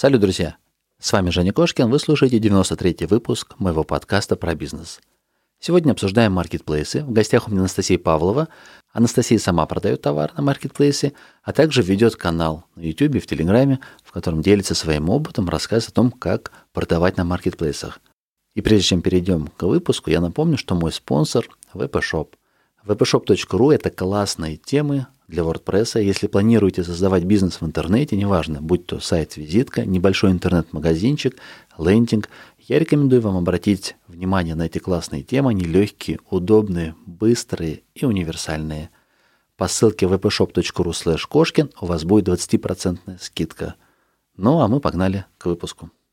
Салют, друзья! С вами Женя Кошкин, вы слушаете 93-й выпуск моего подкаста про бизнес. Сегодня обсуждаем маркетплейсы. В гостях у меня Анастасия Павлова. Анастасия сама продает товар на маркетплейсе, а также ведет канал на YouTube в Телеграме, в котором делится своим опытом, рассказывает о том, как продавать на маркетплейсах. И прежде чем перейдем к выпуску, я напомню, что мой спонсор – VPShop. vpshop.ru – это классные темы для WordPress. Если планируете создавать бизнес в интернете, неважно, будь то сайт-визитка, небольшой интернет-магазинчик, лендинг, я рекомендую вам обратить внимание на эти классные темы. Они легкие, удобные, быстрые и универсальные. По ссылке vpshop.ru slash кошкин у вас будет 20% скидка. Ну, а мы погнали к выпуску.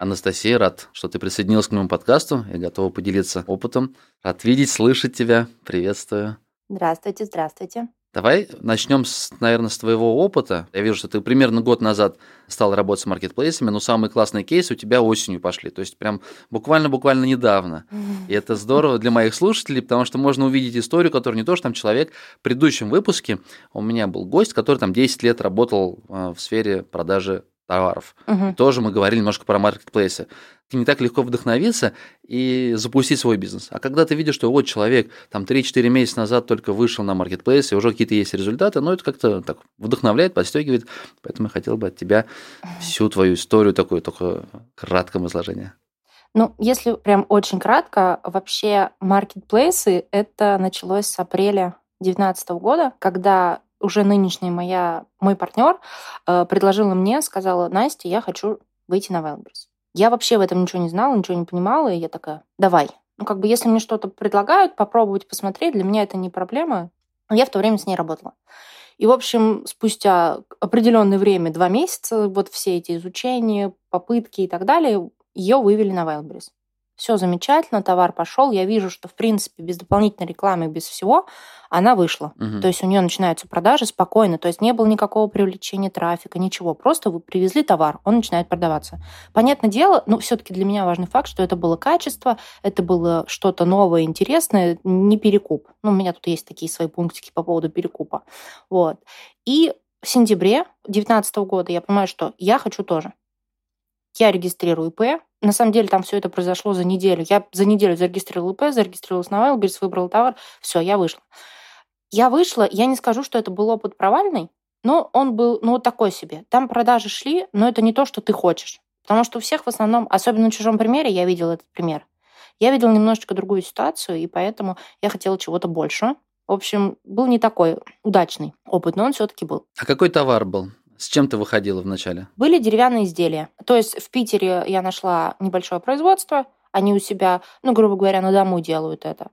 Анастасия, рад, что ты присоединилась к моему подкасту и готова поделиться опытом. Рад видеть, слышать тебя. Приветствую. Здравствуйте, здравствуйте. Давай начнем, с, наверное, с твоего опыта. Я вижу, что ты примерно год назад стал работать с маркетплейсами, но самые классные кейсы у тебя осенью пошли. То есть прям буквально-буквально недавно. И это здорово для моих слушателей, потому что можно увидеть историю, которую не то, что там человек в предыдущем выпуске у меня был гость, который там 10 лет работал э, в сфере продажи товаров. Мгм. Тоже мы говорили немножко про маркетплейсы. Не так легко вдохновиться и запустить свой бизнес. А когда ты видишь, что вот человек там 3-4 месяца назад только вышел на маркетплейс, и уже какие-то есть результаты, ну это как-то так вдохновляет, подстегивает. Поэтому я хотел бы от тебя всю твою историю такую, только кратком изложении. Ну, если прям очень кратко, вообще маркетплейсы это началось с апреля 2019 года, когда уже нынешняя моя, мой партнер э, предложила мне, сказала, Настя, я хочу выйти на Wildberries. Я вообще в этом ничего не знала, ничего не понимала, и я такая, давай. Ну, как бы, если мне что-то предлагают, попробовать, посмотреть, для меня это не проблема. Я в то время с ней работала. И, в общем, спустя определенное время, два месяца, вот все эти изучения, попытки и так далее, ее вывели на Wildberries. Все замечательно, товар пошел. Я вижу, что, в принципе, без дополнительной рекламы, без всего, она вышла. Мгм. То есть у нее начинаются продажи спокойно. То есть не было никакого привлечения трафика, ничего. Просто вы привезли товар, он начинает продаваться. Понятное дело, но все-таки для меня важный факт, что это было качество, это было что-то новое, интересное, не перекуп. Ну, у меня тут есть такие свои пунктики по поводу перекупа. Вот. И в сентябре 2019 года я понимаю, что я хочу тоже. Я регистрирую ИП. На самом деле там все это произошло за неделю. Я за неделю зарегистрировала ИП, зарегистрировалась на Wildberries, выбрала товар. Все, я вышла. Я вышла, я не скажу, что это был опыт провальный, но он был, ну, вот такой себе. Там продажи шли, но это не то, что ты хочешь. Потому что у всех в основном, особенно на чужом примере, я видела этот пример. Я видела немножечко другую ситуацию, и поэтому я хотела чего-то большего. В общем, был не такой удачный опыт, но он все-таки был. А какой товар был? С чем ты выходила вначале? Были деревянные изделия. То есть в Питере я нашла небольшое производство, они у себя, ну, грубо говоря, на дому делают это.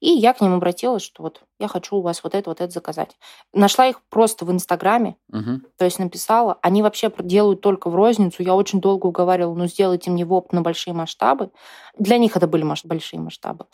И я к ним обратилась, что вот я хочу у вас вот это, вот это заказать. Нашла их просто в Инстаграме, Мгм. то есть написала. Они вообще делают только в розницу. Я очень долго уговаривала, ну, сделайте мне в опт на большие масштабы. Для них это были маш- большие масштабы.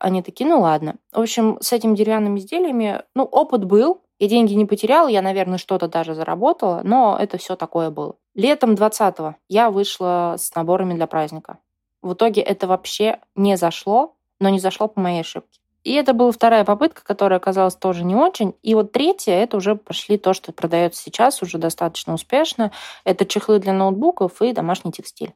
Они такие, ну, ладно. В общем, с этими деревянными изделиями, ну, опыт был, я деньги не потеряла, я, наверное, что-то даже заработала, но это все такое было. Летом 20-го я вышла с наборами для праздника. В итоге это вообще не зашло, но не зашло по моей ошибке. И это была вторая попытка, которая оказалась тоже не очень. И вот третья, это уже пошли то, что продается сейчас уже достаточно успешно. Это чехлы для ноутбуков и домашний текстиль.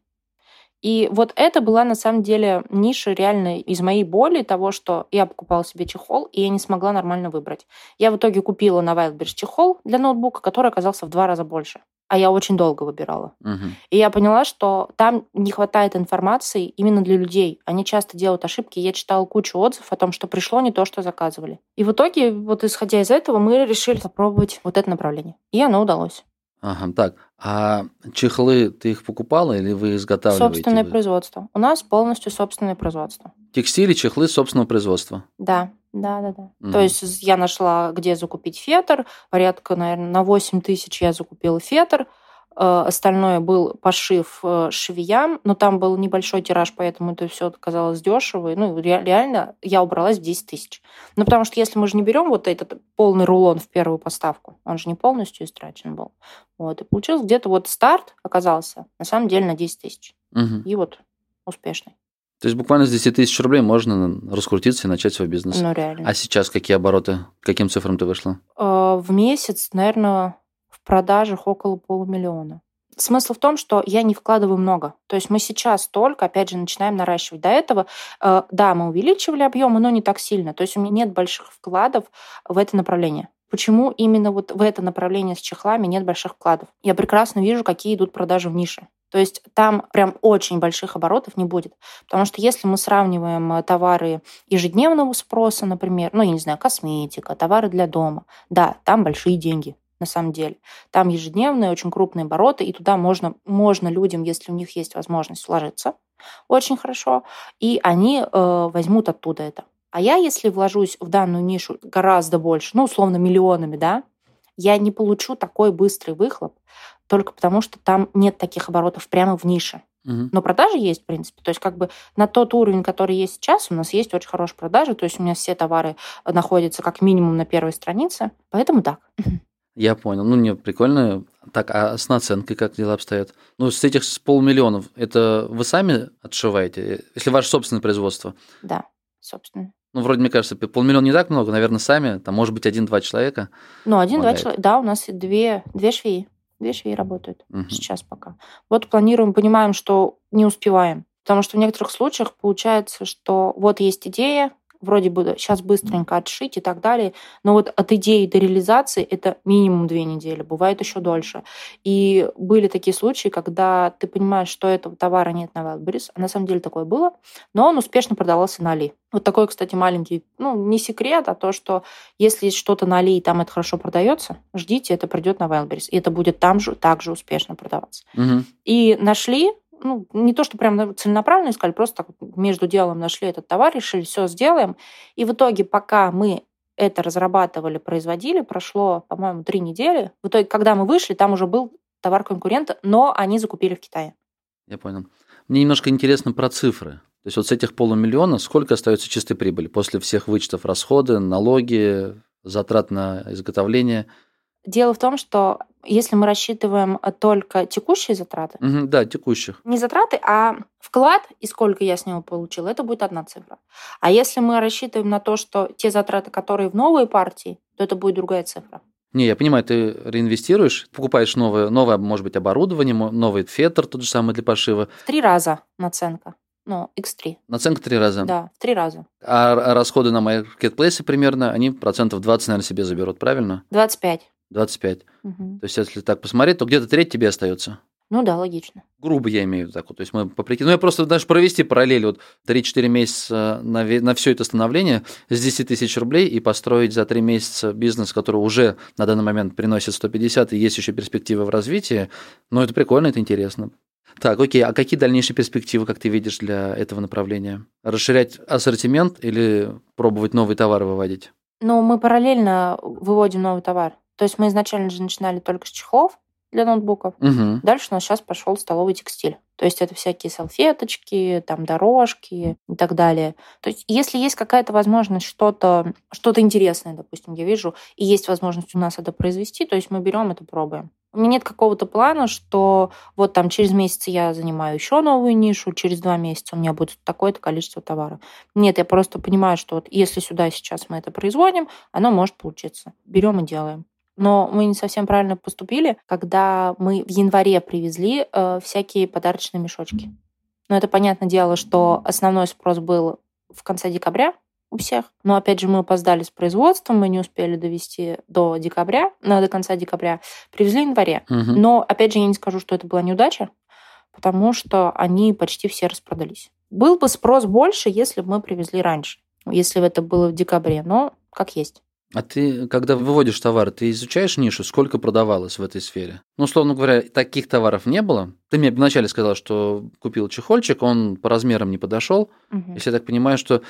И вот это была на самом деле ниша реально из моей боли того, что я покупала себе чехол, и я не смогла нормально выбрать. Я в итоге купила на Wildberries чехол для ноутбука, который оказался в два раза больше. А я очень долго выбирала. Мгм. И я поняла, что там не хватает информации именно для людей. Они часто делают ошибки. Я читала кучу отзывов о том, что пришло не то, что заказывали. И в итоге, вот исходя из этого, мы решили попробовать вот это направление. И оно удалось. Ага, так. А чехлы ты их покупала или вы изготавливаете? Собственное вы? производство. У нас полностью собственное производство. Текстили, чехлы собственного производства. Да, да, да, да. Мгм. То есть я нашла, где закупить фетр. Порядка, наверное, на 8 тысяч я закупила фетр. Э, остальное был пошив э, швеям, но там был небольшой тираж, поэтому это все оказалось дешево. Ну, реально я убралась в 10 тысяч. Ну, потому что если мы же не берем вот этот полный рулон в первую поставку, он же не полностью истрачен был. Вот, и получилось где-то вот старт оказался, на самом деле, на 10 тысяч. Угу. И вот успешный. То есть буквально с 10 тысяч рублей можно раскрутиться и начать свой бизнес. Ну, реально. А сейчас какие обороты? Каким цифрам ты вышла? Э, в месяц, наверное, продажах около полумиллиона. Смысл в том, что я не вкладываю много. То есть мы сейчас только, опять же, начинаем наращивать. До этого, э, да, мы увеличивали объемы, но не так сильно. То есть у меня нет больших вкладов в это направление. Почему именно вот в это направление с чехлами нет больших вкладов? Я прекрасно вижу, какие идут продажи в нише. То есть там прям очень больших оборотов не будет. Потому что если мы сравниваем э, товары ежедневного спроса, например, ну, я не знаю, косметика, товары для дома, да, там большие деньги на самом деле. Там ежедневные, очень крупные обороты, и туда можно, можно людям, если у них есть возможность, вложиться очень хорошо, и они э, возьмут оттуда это. А я, если вложусь в данную нишу гораздо больше, ну, условно, миллионами, да, я не получу такой быстрый выхлоп, только потому что там нет таких оборотов прямо в нише. Но продажи есть, в принципе. То есть как бы на тот уровень, который есть сейчас, у нас есть очень хорошие продажи. То есть у меня все товары находятся как минимум на первой странице. Поэтому так. Я понял. Ну, не прикольно. Так, а с наценкой как дела обстоят? Ну, с этих с полмиллионов, это вы сами отшиваете? Если ваше собственное производство? Да, собственно. Ну, вроде, мне кажется, полмиллиона не так много, наверное, сами, там, может быть, один-два человека. Ну, один-два человека, да, у нас две, две швеи, две швеи работают угу. сейчас пока. Вот планируем, понимаем, что не успеваем. Потому что в некоторых случаях получается, что вот есть идея, вроде бы сейчас быстренько отшить и так далее, но вот от идеи до реализации это минимум две недели, бывает еще дольше. И были такие случаи, когда ты понимаешь, что этого товара нет на Wildberries, а на самом деле такое было, но он успешно продавался на Али. Вот такой, кстати, маленький, ну, не секрет, а то, что если есть что-то на Али и там это хорошо продается, ждите, это придет на Wildberries, и это будет там же также успешно продаваться. Угу. И нашли ну, не то, что прям целенаправленно искали, просто между делом нашли этот товар, решили, все сделаем. И в итоге, пока мы это разрабатывали, производили, прошло, по-моему, три недели. В итоге, когда мы вышли, там уже был товар конкурента, но они закупили в Китае. Я понял. Мне немножко интересно про цифры. То есть вот с этих полумиллиона сколько остается чистой прибыли после всех вычетов расходы, налоги, затрат на изготовление? Дело в том, что если мы рассчитываем только текущие затраты, угу, да, текущих. Не затраты, а вклад и сколько я с него получила, это будет одна цифра. А если мы рассчитываем на то, что те затраты, которые в новые партии, то это будет другая цифра. Не, я понимаю, ты реинвестируешь, покупаешь новое, новое, может быть, оборудование, новый фетр, тот же самый для пошива. В три раза наценка. Ну, X3. Наценка три раза? Да, в три раза. А расходы на маркетплейсы примерно, они процентов 20, наверное, себе заберут, правильно? 25. 25. Угу. То есть, если так посмотреть, то где-то треть тебе остается. Ну да, логично. Грубо я имею в виду так вот. То есть мы по прикину. Ну, я просто даже провести параллель вот 3-4 месяца на, на все это становление с 10 тысяч рублей и построить за 3 месяца бизнес, который уже на данный момент приносит 150 и есть еще перспективы в развитии. Ну, это прикольно, это интересно. Так, окей, а какие дальнейшие перспективы, как ты видишь, для этого направления? Расширять ассортимент или пробовать новые товары выводить? Ну, мы параллельно выводим новый товар. То есть мы изначально же начинали только с чехлов для ноутбуков. Угу. Дальше у нас сейчас пошел столовый текстиль. То есть это всякие салфеточки, там дорожки и так далее. То есть если есть какая-то возможность что-то что интересное, допустим, я вижу, и есть возможность у нас это произвести, то есть мы берем это, пробуем. У меня нет какого-то плана, что вот там через месяц я занимаю еще новую нишу, через два месяца у меня будет такое-то количество товара. Нет, я просто понимаю, что вот если сюда сейчас мы это производим, оно может получиться. Берем и делаем. Но мы не совсем правильно поступили, когда мы в январе привезли э, всякие подарочные мешочки. Но это понятное дело, что основной спрос был в конце декабря у всех. Но опять же мы опоздали с производством, мы не успели довести до декабря, ну, до конца декабря. Привезли в январе. Угу. Но опять же я не скажу, что это была неудача, потому что они почти все распродались. Был бы спрос больше, если бы мы привезли раньше, если бы это было в декабре, но как есть. А ты, когда выводишь товар, ты изучаешь нишу, сколько продавалось в этой сфере? Ну, условно говоря, таких товаров не было. Ты мне вначале сказал, что купил чехольчик, он по размерам не подошел. Угу. Если я так понимаю, что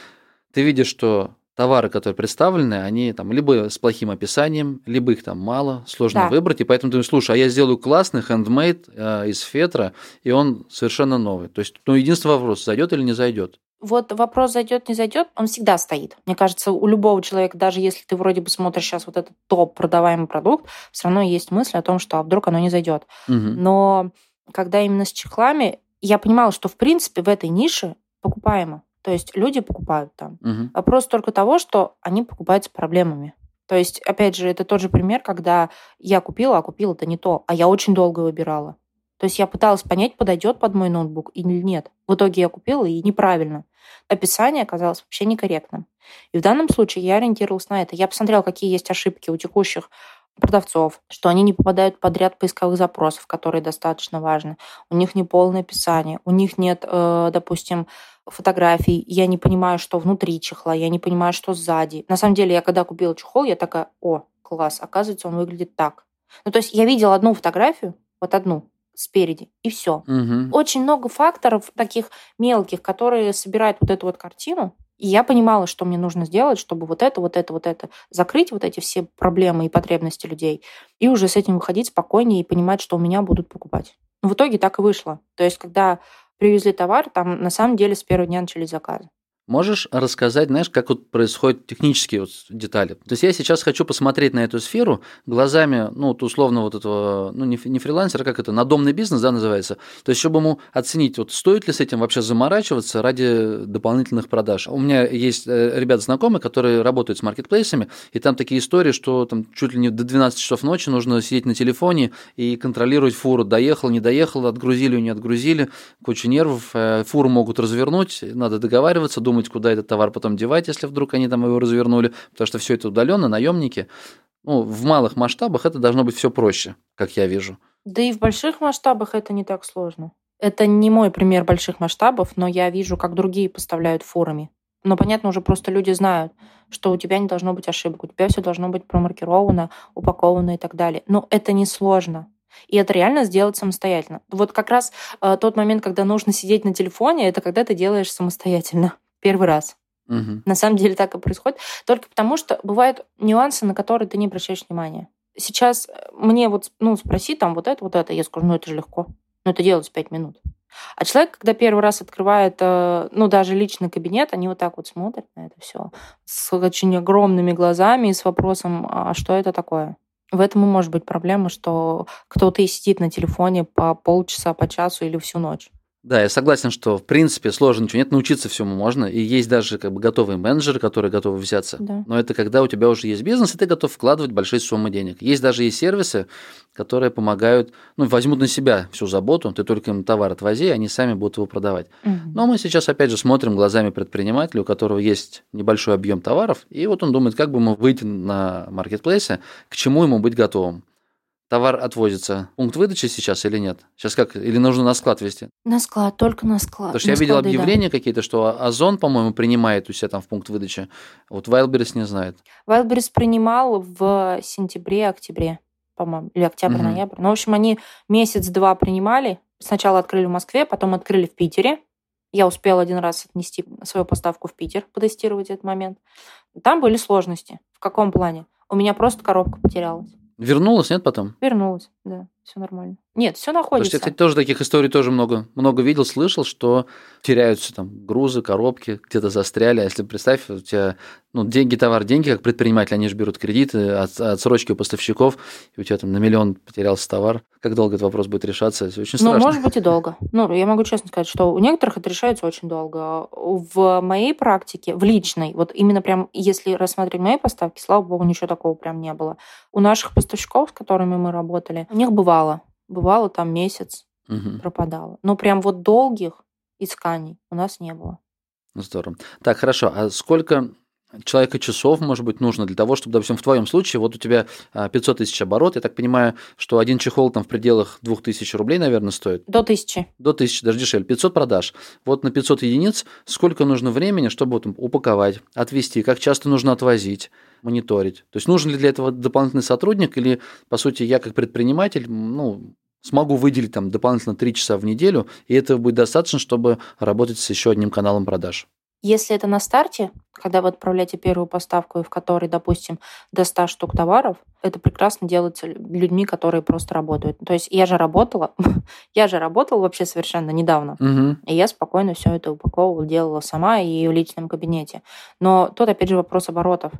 ты видишь, что товары, которые представлены, они там либо с плохим описанием, либо их там мало, сложно Да. выбрать, и поэтому ты думаешь, слушай, а я сделаю классный хендмейд э, из фетра, и он совершенно новый. То есть, ну, единственный вопрос, зайдет или не зайдет. Вот вопрос зайдет, не зайдет, он всегда стоит. Мне кажется, у любого человека, даже если ты вроде бы смотришь сейчас вот этот топ продаваемый продукт, все равно есть мысль о том, что а вдруг оно не зайдет. Мгм. Но когда именно с чехлами, я понимала, что в принципе в этой нише покупаемо. То есть люди покупают там. Мгм. Вопрос только того, что они покупают с проблемами. То есть, опять же, это тот же пример, когда я купила, а купила это не то, а я очень долго выбирала. То есть я пыталась понять, подойдет под мой ноутбук или нет. В итоге я купила и неправильно. Описание оказалось вообще некорректным. И в данном случае я ориентировалась на это. Я посмотрела, какие есть ошибки у текущих продавцов, что они не попадают под ряд поисковых запросов, которые достаточно важны. У них не полное описание, у них нет, э, допустим, фотографий, я не понимаю, что внутри чехла, я не понимаю, что сзади. На самом деле, я когда купила чехол, я такая, о, класс, оказывается, он выглядит так. Ну, то есть я видела одну фотографию, вот одну, спереди, и все. Мгм. Очень много факторов таких мелких, которые собирают вот эту вот картину. И я понимала, что мне нужно сделать, чтобы вот это, вот это, вот это закрыть вот эти все проблемы и потребности людей, и уже с этим выходить спокойнее и понимать, что у меня будут покупать. Но в итоге так и вышло. То есть, когда привезли товар, там на самом деле с первого дня начались заказы. Можешь рассказать, знаешь, как вот происходят технические вот детали? То есть я сейчас хочу посмотреть на эту сферу глазами, ну, вот условно вот этого, ну, не, не фрилансера, как это, надомный бизнес, да, называется. То есть, чтобы ему оценить, вот стоит ли с этим вообще заморачиваться ради дополнительных продаж. У меня есть э, ребята знакомые, которые работают с маркетплейсами, и там такие истории, что там чуть ли не до 12 часов ночи нужно сидеть на телефоне и контролировать фуру, доехал, не доехал, отгрузили, не отгрузили, куча нервов, э, фуру могут развернуть, надо договариваться, думать, куда этот товар потом девать, если вдруг они там его развернули, потому что все это удаленно, наемники. Ну, в малых масштабах это должно быть все проще, как я вижу. Да и в больших масштабах это не так сложно. Это не мой пример больших масштабов, но я вижу, как другие поставляют форами. Но, понятно, уже просто люди знают, что у тебя не должно быть ошибок, у тебя все должно быть промаркировано, упаковано и так далее. Но это не сложно. И это реально сделать самостоятельно. Вот как раз э, тот момент, когда нужно сидеть на телефоне, это когда ты делаешь самостоятельно. Первый раз. Мгм. На самом деле так и происходит. Только потому, что бывают нюансы, на которые ты не обращаешь внимания. Сейчас э, мне вот, ну, спроси там вот это, вот это, я скажу, ну, это же легко. Ну, это делать в пять минут. А человек, когда первый раз открывает, э, ну, даже личный кабинет, они вот так вот смотрят на это все с очень огромными глазами и с вопросом, а что это такое? В этом и может быть проблема, что кто-то и сидит на телефоне по полчаса, по часу или всю ночь. Да, я согласен, что в принципе сложно ничего нет, научиться всему можно, и есть даже как бы готовые менеджеры, которые готовы взяться. Да. Но это когда у тебя уже есть бизнес, и ты готов вкладывать большие суммы денег. Есть даже есть сервисы, которые помогают, ну, возьмут на себя всю заботу, ты только им товар отвози, они сами будут его продавать. Мгм. Но мы сейчас опять же смотрим глазами предпринимателя, у которого есть небольшой объем товаров, и вот он думает, как бы ему выйти на маркетплейсе, к чему ему быть готовым. Товар отвозится. Пункт выдачи сейчас или нет? Сейчас как? Или нужно на склад везти? На склад, только на склад. Потому что На я видел склады, да. объявления какие-то, что Озон, по-моему, принимает у себя там в пункт выдачи. Вот Wildberries не знает. Wildberries принимал в сентябре-октябре, по-моему, или октябрь-ноябрь. Ну, в общем, они месяц-два принимали. Сначала открыли в Москве, потом открыли в Питере. Я успела один раз отнести свою поставку в Питер, потестировать этот момент. Там были сложности. В каком плане? У меня просто коробка потерялась. Вернулась, нет, потом? Вернулась, да, все нормально. Нет, все Потому что находится. я, кстати, тоже таких историй тоже много, много видел, слышал, что теряются там грузы, коробки, где-то застряли. А если представь, у тебя ну, деньги, товар, деньги, как предприниматель, они же берут кредиты, от, отсрочки у поставщиков, и у тебя там на миллион потерялся товар. Как долго этот вопрос будет решаться? Это очень Ну, страшно. может быть и долго. Ну, я могу честно сказать, что у некоторых это решается очень долго. В моей практике, в личной, вот именно прям, если рассматривать мои поставки, слава богу, ничего такого прям не было. У наших поставщиков, с которыми мы работали, у них бывало. Бывало там месяц Мгм. пропадало. Но прям вот долгих исканий у нас не было. Здорово. Так, хорошо. А сколько человека часов, может быть, нужно для того, чтобы, допустим, в твоем случае, вот у тебя а, 500 тысяч оборот, я так понимаю, что один чехол там в пределах 2000 рублей, наверное, стоит, До тысячи. до 1000, даже дешевле, 500 продаж. Вот на 500 единиц сколько нужно времени, чтобы вот упаковать, отвезти, как часто нужно отвозить, мониторить? То есть нужен ли для этого дополнительный сотрудник или, по сути, я как предприниматель, ну, смогу выделить там дополнительно 3 часа в неделю, и этого будет достаточно, чтобы работать с еще одним каналом продаж? Если это на старте, когда вы отправляете первую поставку, в которой, допустим, до 100 штук товаров, это прекрасно делается людьми, которые просто работают. То есть я же работала, я же работала вообще совершенно недавно, Мгм. и я спокойно все это упаковывала, делала сама и в личном кабинете. Но тут опять же вопрос оборотов.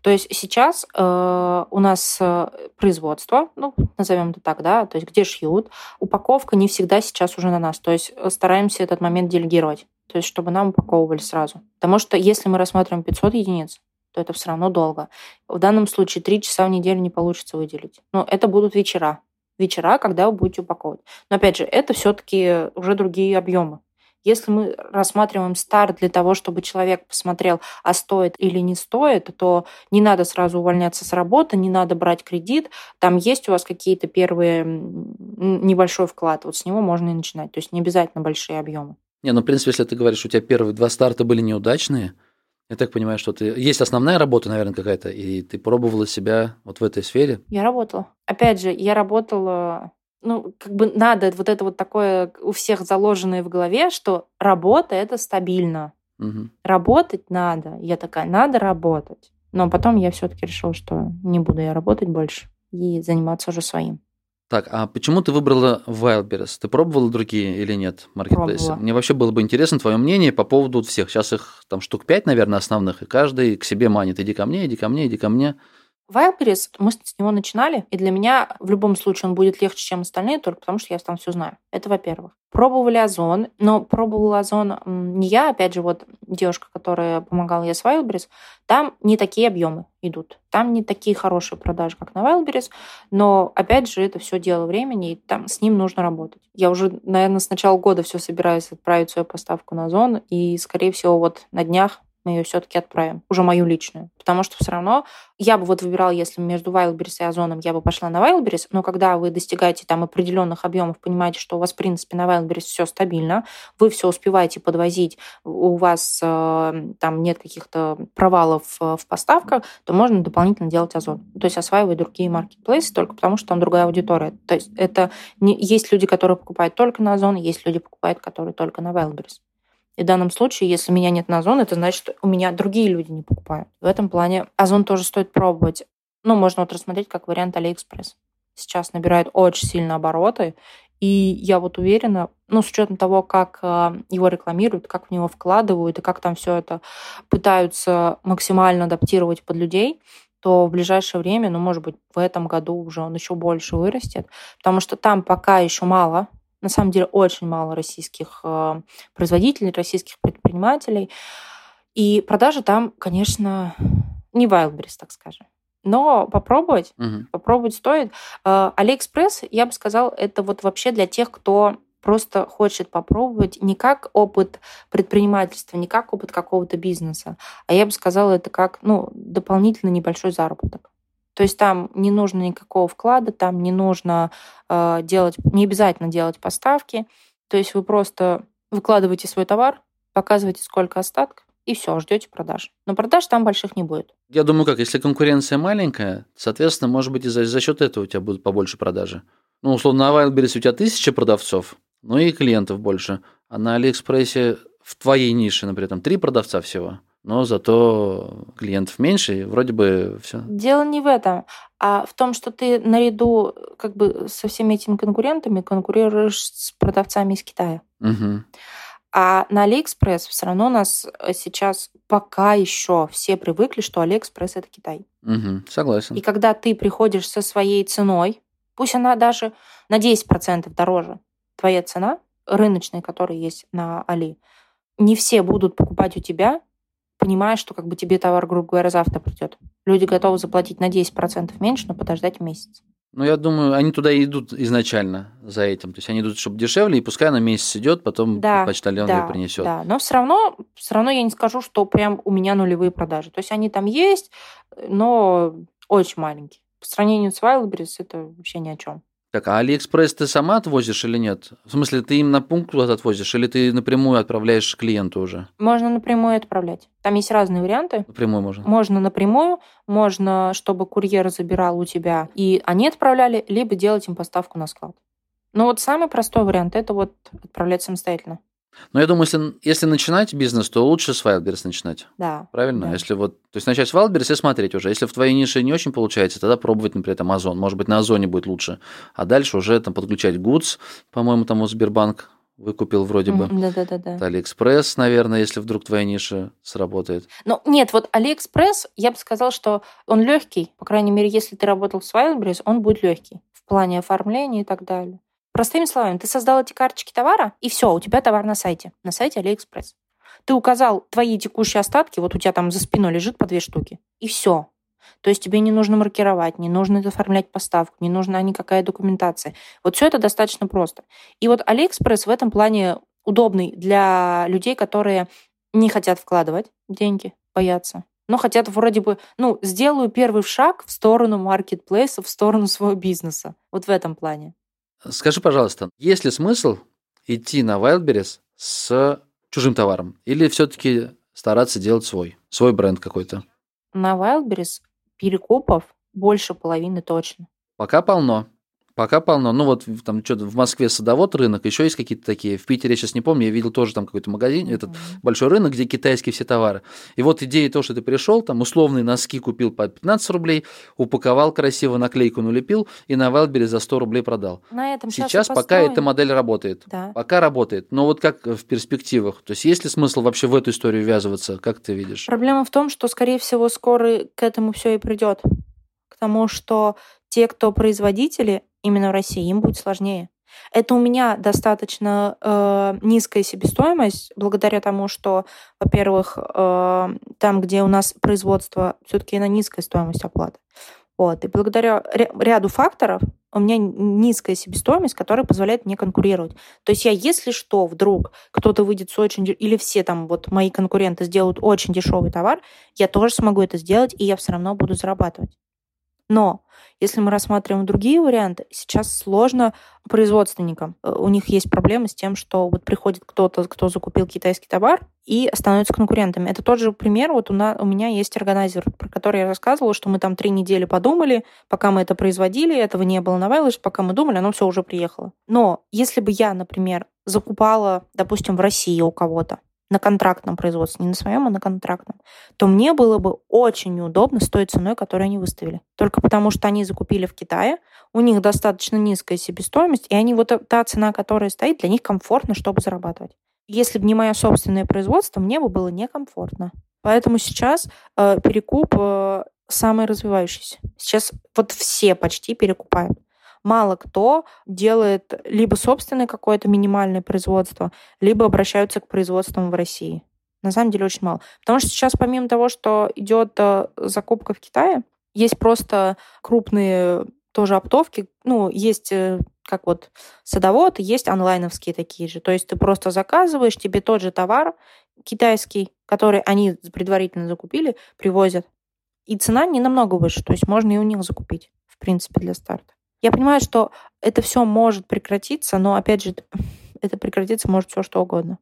То есть сейчас э, у нас э, производство, ну, назовем это так, да, то есть где шьют, упаковка не всегда сейчас уже на нас. То есть э, стараемся этот момент делегировать. То есть чтобы нам упаковывали сразу. Потому что если мы рассматриваем 500 единиц, то это все равно долго. В данном случае 3 часа в неделю не получится выделить. Но это будут вечера. Вечера, когда вы будете упаковывать. Но опять же, это все-таки уже другие объемы. Если мы рассматриваем старт для того, чтобы человек посмотрел, а стоит или не стоит, то не надо сразу увольняться с работы, не надо брать кредит. Там есть у вас какие-то первые небольшой вклад, вот с него можно и начинать. То есть не обязательно большие объемы. Не, ну, в принципе, если ты говоришь, у тебя первые два старта были неудачные, я так понимаю, что ты... Есть основная работа, наверное, какая-то, и ты пробовала себя вот в этой сфере. Я работала. Опять же, я работала ну, как бы надо вот это вот такое у всех заложенное в голове, что работа это стабильно. Мгм. Работать надо. Я такая, надо работать. Но потом я все-таки решила, что не буду я работать больше и заниматься уже своим. Так, а почему ты выбрала Wildberries? Ты пробовала другие или нет маркетплейсы? Пробовала. Мне вообще было бы интересно твое мнение по поводу всех. Сейчас их там штук пять, наверное, основных, и каждый к себе манит. Иди ко мне, иди ко мне, иди ко мне. Wildberries, мы с него начинали, и для меня в любом случае он будет легче, чем остальные, только потому что я там все знаю. Это во-первых. Пробовали Озон, но пробовала Озон не я, опять же, вот девушка, которая помогала ей с Wildberries, там не такие объемы идут. Там не такие хорошие продажи, как на Wildberries, но, опять же, это все дело времени, и там с ним нужно работать. Я уже, наверное, с начала года все собираюсь отправить свою поставку на Озон, и, скорее всего, вот на днях мы ее все-таки отправим, уже мою личную. Потому что все равно я бы вот выбирала, если между Wildberries и Озоном, я бы пошла на Wildberries, но когда вы достигаете там определенных объемов, понимаете, что у вас, в принципе, на Wildberries все стабильно, вы все успеваете подвозить, у вас э, там нет каких-то провалов э, в поставках, то можно дополнительно делать Озон. То есть осваивать другие маркетплейсы только потому, что там другая аудитория. То есть это не... есть люди, которые покупают только на Озон, есть люди, покупают, которые только на Wildberries. И в данном случае, если меня нет на Озон, это значит, что у меня другие люди не покупают. В этом плане Озон тоже стоит пробовать. Ну, можно вот рассмотреть как вариант Алиэкспресс. Сейчас набирает очень сильно обороты, и я вот уверена, ну, с учетом того, как э, его рекламируют, как в него вкладывают, и как там все это пытаются максимально адаптировать под людей, то в ближайшее время, ну, может быть, в этом году уже он еще больше вырастет, потому что там пока еще мало на самом деле очень мало российских э, производителей, российских предпринимателей. И продажи там, конечно, не Wildberries, так скажем. Но попробовать, Мгм. попробовать стоит. Э, Алиэкспресс, я бы сказал, это вот вообще для тех, кто просто хочет попробовать не как опыт предпринимательства, не как опыт какого-то бизнеса, а я бы сказала, это как ну, дополнительно небольшой заработок. То есть там не нужно никакого вклада, там не нужно э, делать, не обязательно делать поставки. То есть вы просто выкладываете свой товар, показываете, сколько остатков, и все, ждете продаж. Но продаж там больших не будет. Я думаю, как, если конкуренция маленькая, соответственно, может быть, и за, за счет этого у тебя будут побольше продажи. Ну, условно, на Wildberries у тебя тысяча продавцов, ну и клиентов больше. А на Алиэкспрессе в твоей нише, например, там три продавца всего, но зато клиентов меньше, и вроде бы все. Дело не в этом, а в том, что ты наряду как бы со всеми этими конкурентами конкурируешь с продавцами из Китая. Угу. А на Алиэкспресс все равно у нас сейчас пока еще все привыкли, что Алиэкспресс это Китай. Угу. Согласен. И когда ты приходишь со своей ценой, пусть она даже на 10% дороже, твоя цена рыночная, которая есть на Али, не все будут покупать у тебя, понимая, что как бы тебе товар, грубо говоря, завтра придет. Люди готовы заплатить на 10% меньше, но подождать месяц. Ну, я думаю, они туда и идут изначально за этим. То есть они идут, чтобы дешевле, и пускай на месяц идет, потом Да, почтальон да, ее принесет. Да, но все равно, все равно я не скажу, что прям у меня нулевые продажи. То есть они там есть, но очень маленькие. По сравнению с Wildberries это вообще ни о чем. Так, а Алиэкспресс ты сама отвозишь или нет? В смысле, ты им на пункт куда-то отвозишь, или ты напрямую отправляешь клиенту уже? Можно напрямую отправлять. Там есть разные варианты. Напрямую можно. Можно напрямую, можно, чтобы курьер забирал у тебя, и они отправляли, либо делать им поставку на склад. Но вот самый простой вариант – это вот отправлять самостоятельно. Но я думаю, если, если начинать бизнес, то лучше с Wildberries начинать. Да. Правильно? Да. Если вот, то есть начать с Wildberries и смотреть уже. Если в твоей нише не очень получается, тогда пробовать, например, там Озон. Может быть, на Озоне будет лучше. А дальше уже там подключать Goods, по-моему, там у Сбербанк выкупил вроде бы. Да-да-да. Алиэкспресс, наверное, если вдруг твоя ниша сработает. Ну, нет, вот Алиэкспресс, я бы сказал, что он легкий. По крайней мере, если ты работал с Wildberries, он будет легкий в плане оформления и так далее. Простыми словами, ты создал эти карточки товара, и все, у тебя товар на сайте, на сайте Алиэкспресс. Ты указал твои текущие остатки, вот у тебя там за спиной лежит по две штуки, и все. То есть тебе не нужно маркировать, не нужно оформлять поставку, не нужна никакая документация. Вот все это достаточно просто. И вот Алиэкспресс в этом плане удобный для людей, которые не хотят вкладывать деньги, боятся, но хотят вроде бы, ну, сделаю первый шаг в сторону маркетплейса, в сторону своего бизнеса. Вот в этом плане. Скажи, пожалуйста, есть ли смысл идти на Wildberries с чужим товаром? Или все-таки стараться делать свой, свой бренд какой-то? На Wildberries перекупов больше половины точно. Пока полно. Пока полно. Ну вот там что-то в Москве садовод рынок, еще есть какие-то такие. В Питере я сейчас не помню, я видел тоже там какой-то магазин, mm-hmm. этот большой рынок, где китайские все товары. И вот идея то, что ты пришел, там условные носки купил по 15 рублей, упаковал красиво, наклейку налепил и на Wildberries за 100 рублей продал. На этом сейчас пока эта модель работает. Да. Пока работает. Но вот как в перспективах? То есть есть ли смысл вообще в эту историю ввязываться? Как ты видишь? Проблема в том, что, скорее всего, скоро к этому все и придет. К тому, что те, кто производители, именно в России, им будет сложнее. Это у меня достаточно э, низкая себестоимость, благодаря тому, что, во-первых, э, там, где у нас производство, все-таки на низкая стоимость оплаты. Вот. И благодаря ряду факторов у меня низкая себестоимость, которая позволяет мне конкурировать. То есть я, если что, вдруг кто-то выйдет с очень... Или все там вот мои конкуренты сделают очень дешевый товар, я тоже смогу это сделать, и я все равно буду зарабатывать. Но если мы рассматриваем другие варианты, сейчас сложно производственникам. У них есть проблемы с тем, что вот приходит кто-то, кто закупил китайский товар и становится конкурентами. Это тот же пример. Вот у, нас, у меня есть органайзер, про который я рассказывала, что мы там три недели подумали, пока мы это производили, этого не было на Вайлыш, пока мы думали, оно все уже приехало. Но если бы я, например, закупала, допустим, в России у кого-то, на контрактном производстве, не на своем, а на контрактном, то мне было бы очень неудобно с той ценой, которую они выставили. Только потому, что они закупили в Китае, у них достаточно низкая себестоимость, и они вот та цена, которая стоит, для них комфортно, чтобы зарабатывать. Если бы не мое собственное производство, мне бы было некомфортно. Поэтому сейчас э, перекуп э, самый развивающийся. Сейчас вот все почти перекупают мало кто делает либо собственное какое-то минимальное производство, либо обращаются к производствам в России. На самом деле очень мало. Потому что сейчас помимо того, что идет э, закупка в Китае, есть просто крупные тоже оптовки. Ну, есть э, как вот садовод, есть онлайновские такие же. То есть ты просто заказываешь, тебе тот же товар китайский, который они предварительно закупили, привозят. И цена не намного выше. То есть можно и у них закупить, в принципе, для старта. Я понимаю, что это все может прекратиться, но, опять же, это прекратиться может все что угодно.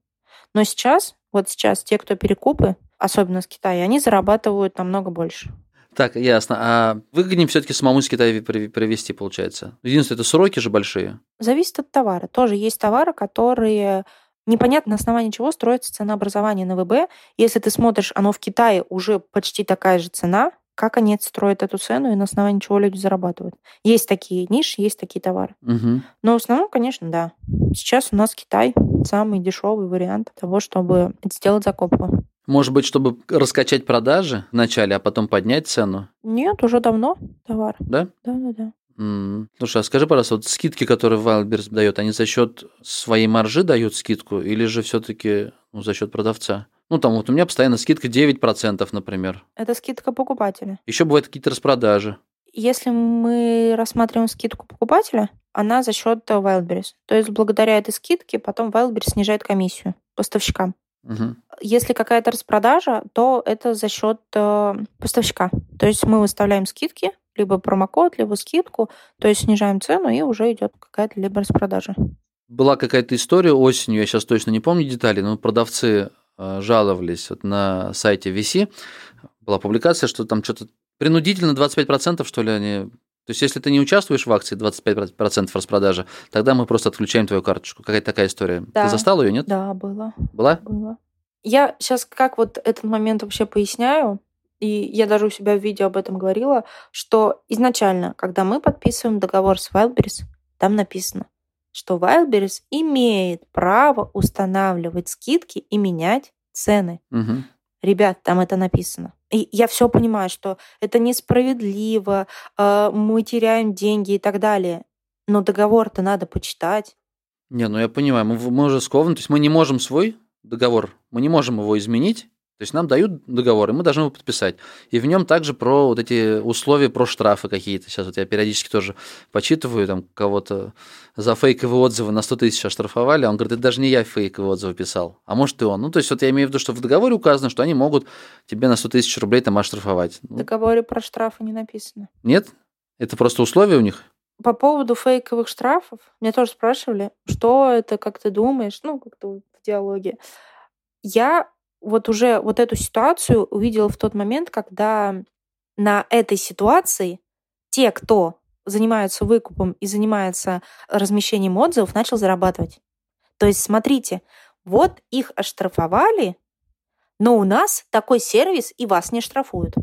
Но сейчас, вот сейчас, те, кто перекупы, особенно с Китая, они зарабатывают намного больше. Так, ясно. А выгоднее все-таки самому с Китая привезти, получается? Единственное, это сроки же большие. Зависит от товара. Тоже есть товары, которые непонятно на основании чего строится ценообразование на ВБ. Если ты смотришь, оно в Китае уже почти такая же цена, как они строят эту цену и на основании чего люди зарабатывают. Есть такие ниши, есть такие товары. Угу. Но в основном, конечно, да. Сейчас у нас Китай самый дешевый вариант того, чтобы сделать закупку. Может быть, чтобы раскачать продажи вначале, а потом поднять цену? Нет, уже давно товар. Да? Да, да, да. Mm. Слушай, а скажи, пожалуйста, вот скидки, которые Wildberries дает, они за счет своей маржи дают скидку или же все-таки ну, за счет продавца? Ну, там вот у меня постоянно скидка 9%, например. Это скидка покупателя. Еще бывают какие-то распродажи. Если мы рассматриваем скидку покупателя, она за счет Wildberries. То есть благодаря этой скидке потом Wildberries снижает комиссию поставщикам. Угу. Если какая-то распродажа, то это за счет э, поставщика. То есть мы выставляем скидки, либо промокод, либо скидку, то есть снижаем цену, и уже идет какая-то либо распродажа. Была какая-то история осенью, я сейчас точно не помню детали, но продавцы э, жаловались вот на сайте VC, была публикация, что там что-то принудительно 25% что ли они То есть, если ты не участвуешь в акции 25% распродажи, тогда мы просто отключаем твою карточку. Какая-то такая история. Да. Ты застал ее, нет? Да, было. Была? Было. Я сейчас как вот этот момент вообще поясняю, и я даже у себя в видео об этом говорила, что изначально, когда мы подписываем договор с Wildberries, там написано, что Wildberries имеет право устанавливать скидки и менять цены. Мгм. Ребят, там это написано. И я все понимаю, что это несправедливо, э, мы теряем деньги и так далее. Но договор-то надо почитать. Не, ну я понимаю, мы, мы уже скованы, то есть мы не можем свой договор, мы не можем его изменить, то есть нам дают договор, и мы должны его подписать. И в нем также про вот эти условия, про штрафы какие-то. Сейчас вот я периодически тоже почитываю, там кого-то за фейковые отзывы на 100 тысяч оштрафовали, а он говорит, это даже не я фейковые отзывы писал, а может и он. Ну, то есть вот я имею в виду, что в договоре указано, что они могут тебе на 100 тысяч рублей там оштрафовать. В договоре про штрафы не написано. нет? Это просто условия у них? По поводу фейковых штрафов, меня тоже спрашивали, что это, как ты думаешь, ну, как-то в диалоге. Я вот уже вот эту ситуацию увидела в тот момент, когда на этой ситуации те, кто занимаются выкупом и занимается размещением отзывов, начал зарабатывать. То есть, смотрите, вот их оштрафовали, но у нас такой сервис, и вас не штрафуют.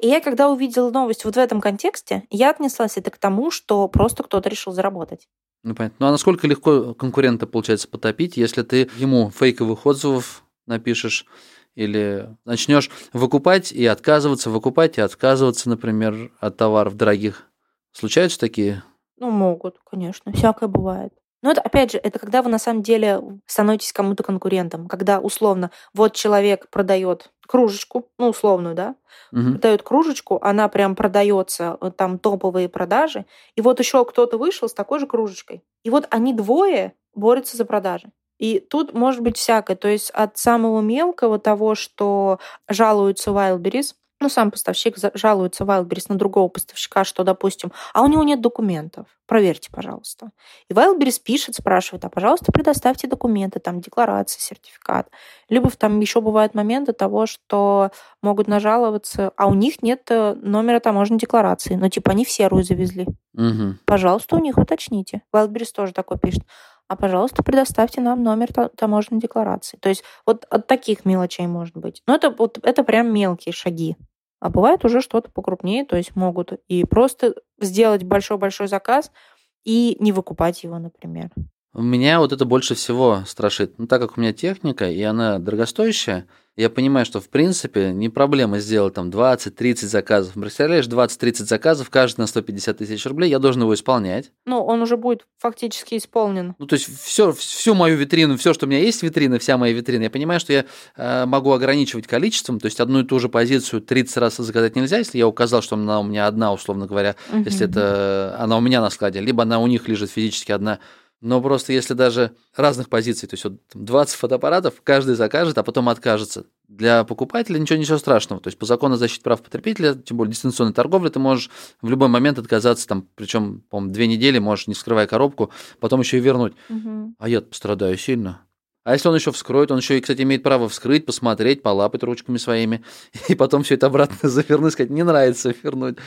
И я, когда увидела новость вот в этом контексте, я отнеслась это к тому, что просто кто-то решил заработать. Ну, понятно. Ну, а насколько легко конкурента, получается, потопить, если ты ему фейковых отзывов напишешь или начнешь выкупать и отказываться, выкупать и отказываться, например, от товаров дорогих? Случаются такие? Ну, могут, конечно, всякое бывает. Но это, опять же, это когда вы на самом деле становитесь кому-то конкурентом. Когда, условно, вот человек продает кружечку, ну, условную, да, Мгм. продает кружечку, она прям продается, э, там топовые продажи, и вот еще кто-то вышел с такой же кружечкой. И вот они двое борются за продажи. И тут может быть всякое. То есть от самого мелкого того, что жалуются Wildberries, ну, сам поставщик жалуется Wildberries на другого поставщика, что, допустим, а у него нет документов. Проверьте, пожалуйста. И Wildberries пишет, спрашивает, а, пожалуйста, предоставьте документы, там, декларация, сертификат. Либо там еще бывают моменты того, что могут нажаловаться, а у них нет э, номера таможенной декларации. Ну, типа, они в серую завезли. Мгм. Пожалуйста, у них уточните. Wildberries тоже такое пишет. А, пожалуйста, предоставьте нам номер та- таможенной декларации. То есть вот от таких мелочей может быть. Но это, вот, это прям мелкие шаги. А бывает уже что-то покрупнее, то есть могут и просто сделать большой-большой заказ и не выкупать его, например. Меня вот это больше всего страшит. Ну, так как у меня техника, и она дорогостоящая, я понимаю, что, в принципе, не проблема сделать там 20-30 заказов. Представляешь, 20-30 заказов, каждый на 150 тысяч рублей, я должен его исполнять. Ну, он уже будет фактически исполнен. Ну, то есть все, всю мою витрину, все, что у меня есть витрина, вся моя витрина, я понимаю, что я э, могу ограничивать количеством, то есть одну и ту же позицию 30 раз заказать нельзя, если я указал, что она у меня одна, условно говоря, если Мгм. это она у меня на складе, либо она у них лежит физически одна. Но просто если даже разных позиций, то есть вот там 20 фотоаппаратов, каждый закажет, а потом откажется. Для покупателя ничего, ничего страшного. То есть по закону защиты прав потребителя, тем более дистанционной торговли, ты можешь в любой момент отказаться, там, причем, по-моему, две недели можешь, не вскрывая коробку, потом еще и вернуть. Мгм. А я пострадаю сильно. А если он еще вскроет, он еще и, кстати, имеет право вскрыть, посмотреть, полапать ручками своими, и потом все это обратно завернуть, сказать, не нравится вернуть.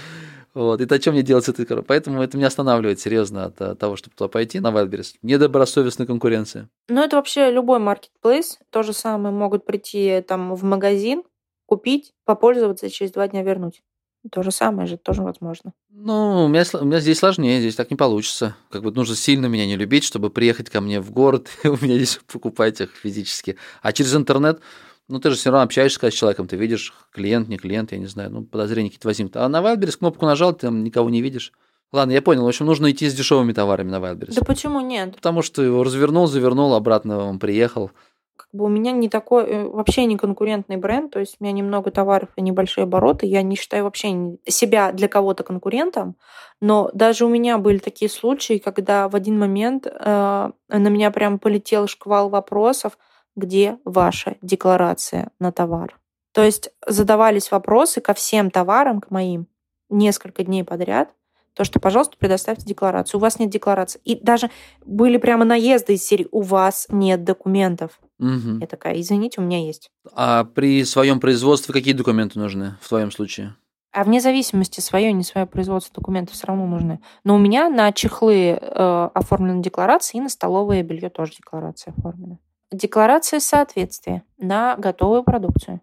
Вот. И то, что мне делать с этой коробкой? Поэтому это меня останавливает серьезно от э, того, чтобы туда пойти, на Wildberries. Недобросовестная конкуренция. Ну, это вообще любой маркетплейс. То же самое могут прийти там в магазин, купить, попользоваться и через два дня вернуть. То же самое же тоже возможно. Ну, у меня, у меня здесь сложнее, здесь так не получится. Как бы нужно сильно меня не любить, чтобы приехать ко мне в город и у меня здесь покупать их физически. А через интернет, ну, ты же все равно общаешься с человеком, ты видишь, клиент, не клиент, я не знаю, ну, подозрения какие-то возникнут. А на Wildberries кнопку нажал, ты там никого не видишь. Ладно, я понял. В общем, нужно идти с дешевыми товарами на Wildberries. Да почему нет? Потому что его развернул, завернул, обратно он приехал. Как бы у меня не такой, э, вообще не конкурентный бренд, то есть у меня немного товаров и небольшие обороты. Я не считаю вообще себя для кого-то конкурентом, но даже у меня были такие случаи, когда в один момент э, на меня прям полетел шквал вопросов, где ваша декларация на товар. То есть задавались вопросы ко всем товарам, к моим, несколько дней подряд, то, что, пожалуйста, предоставьте декларацию. У вас нет декларации. И даже были прямо наезды из серии «У вас нет документов». Мгм. Я такая, извините, у меня есть. А при своем производстве какие документы нужны в твоем случае? А вне зависимости, свое не свое производство документов все равно нужны. Но у меня на чехлы э, оформлены декларации, и на столовое белье тоже декларация оформлена. Декларация соответствия на готовую продукцию.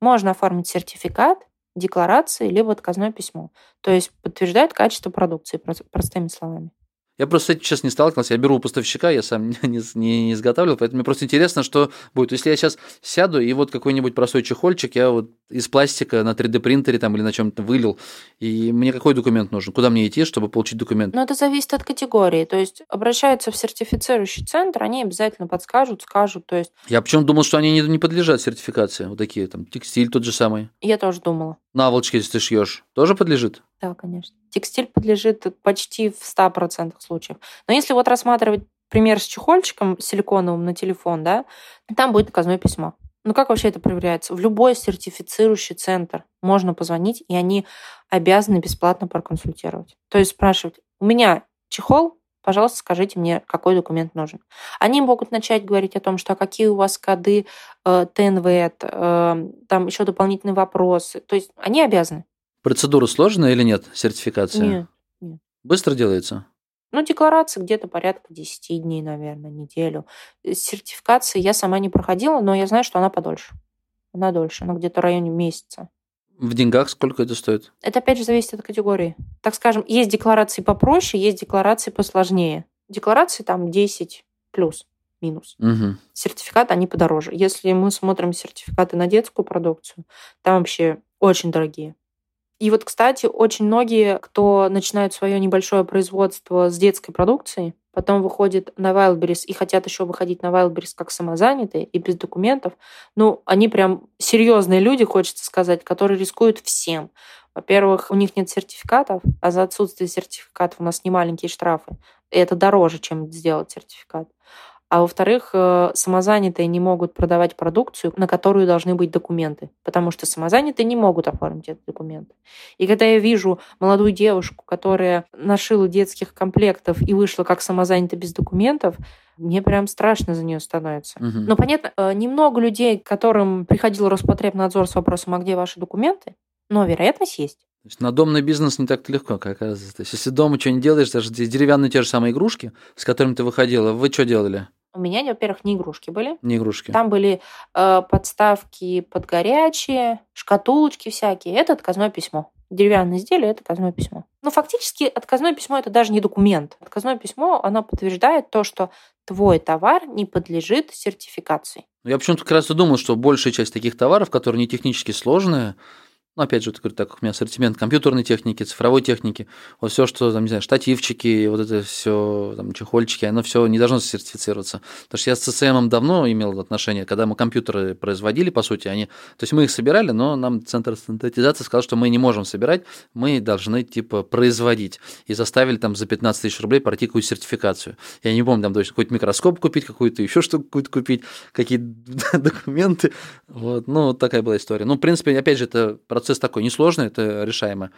Можно оформить сертификат, декларации, либо отказное письмо. То есть подтверждает качество продукции, простыми словами. Я просто с этим сейчас не сталкивался. Я беру у поставщика, я сам не, не, не изготавливал, поэтому мне просто интересно, что будет. Если я сейчас сяду и вот какой-нибудь простой чехольчик я вот из пластика на 3D принтере там или на чем-то вылил, и мне какой документ нужен? Куда мне идти, чтобы получить документ? Ну, это зависит от категории. То есть обращаются в сертифицирующий центр, они обязательно подскажут, скажут. То есть... Я почему думал, что они не, не подлежат сертификации. Вот такие там текстиль тот же самый. Я тоже думала. Наволочки, если ты шьешь, тоже подлежит? Да, конечно. Текстиль подлежит почти в 100% случаев. Но если вот рассматривать пример с чехольчиком силиконовым на телефон, да, там будет наказное письмо. Ну как вообще это проверяется? В любой сертифицирующий центр можно позвонить, и они обязаны бесплатно проконсультировать. То есть спрашивать, у меня чехол, пожалуйста, скажите мне, какой документ нужен. Они могут начать говорить о том, что а какие у вас коды э, ТНВ, э, там еще дополнительные вопросы. То есть они обязаны. Процедура сложная или нет, сертификация? Нет, нет. Быстро делается? Ну, декларация где-то порядка 10 дней, наверное, неделю. Сертификации я сама не проходила, но я знаю, что она подольше. Она дольше, она где-то в районе месяца. В деньгах сколько это стоит? Это опять же зависит от категории. Так скажем, есть декларации попроще, есть декларации посложнее. Декларации там 10 плюс минус. Угу. Сертификаты, они подороже. Если мы смотрим сертификаты на детскую продукцию, там вообще очень дорогие. И вот, кстати, очень многие, кто начинает свое небольшое производство с детской продукцией, потом выходит на Wildberries и хотят еще выходить на Wildberries как самозанятые и без документов, ну, они прям серьезные люди, хочется сказать, которые рискуют всем. Во-первых, у них нет сертификатов, а за отсутствие сертификатов у нас не маленькие штрафы. И это дороже, чем сделать сертификат. А во-вторых, э, самозанятые не могут продавать продукцию, на которую должны быть документы, потому что самозанятые не могут оформить этот документ. И когда я вижу молодую девушку, которая нашила детских комплектов и вышла как самозанятая без документов, мне прям страшно за нее становится. Угу. Но понятно, э, немного людей, которым приходил Роспотребнадзор с вопросом, а где ваши документы, но вероятность есть. То есть на домный бизнес не так легко, как оказывается. То есть если дома что-нибудь делаешь, даже деревянные те же самые игрушки, с которыми ты выходила, вы что делали? У меня, во-первых, не игрушки были. Не игрушки. Там были э, подставки под горячие, шкатулочки всякие. Это отказное письмо. Деревянное изделие – это отказное письмо. Но фактически отказное письмо – это даже не документ. Отказное письмо, оно подтверждает то, что твой товар не подлежит сертификации. Ну, я почему-то как раз и думал, что большая часть таких товаров, которые не технически сложные, ну, опять же, вот, говорю, так у меня ассортимент компьютерной техники, цифровой техники, вот все, что, там, не знаю, штативчики, вот это все, там, чехольчики, оно все не должно сертифицироваться. Потому что я с CCM давно имел отношение, когда мы компьютеры производили, по сути, они, то есть мы их собирали, но нам Центр стандартизации сказал, что мы не можем собирать, мы должны, типа, производить. И заставили там за 15 тысяч рублей пройти какую-то сертификацию. Я не помню, там, то есть какой-то микроскоп купить, какую-то еще штуку какую-то купить, какие-то документы. Вот, ну, такая была история. Ну, в принципе, опять же, это такой несложный, это решаемо.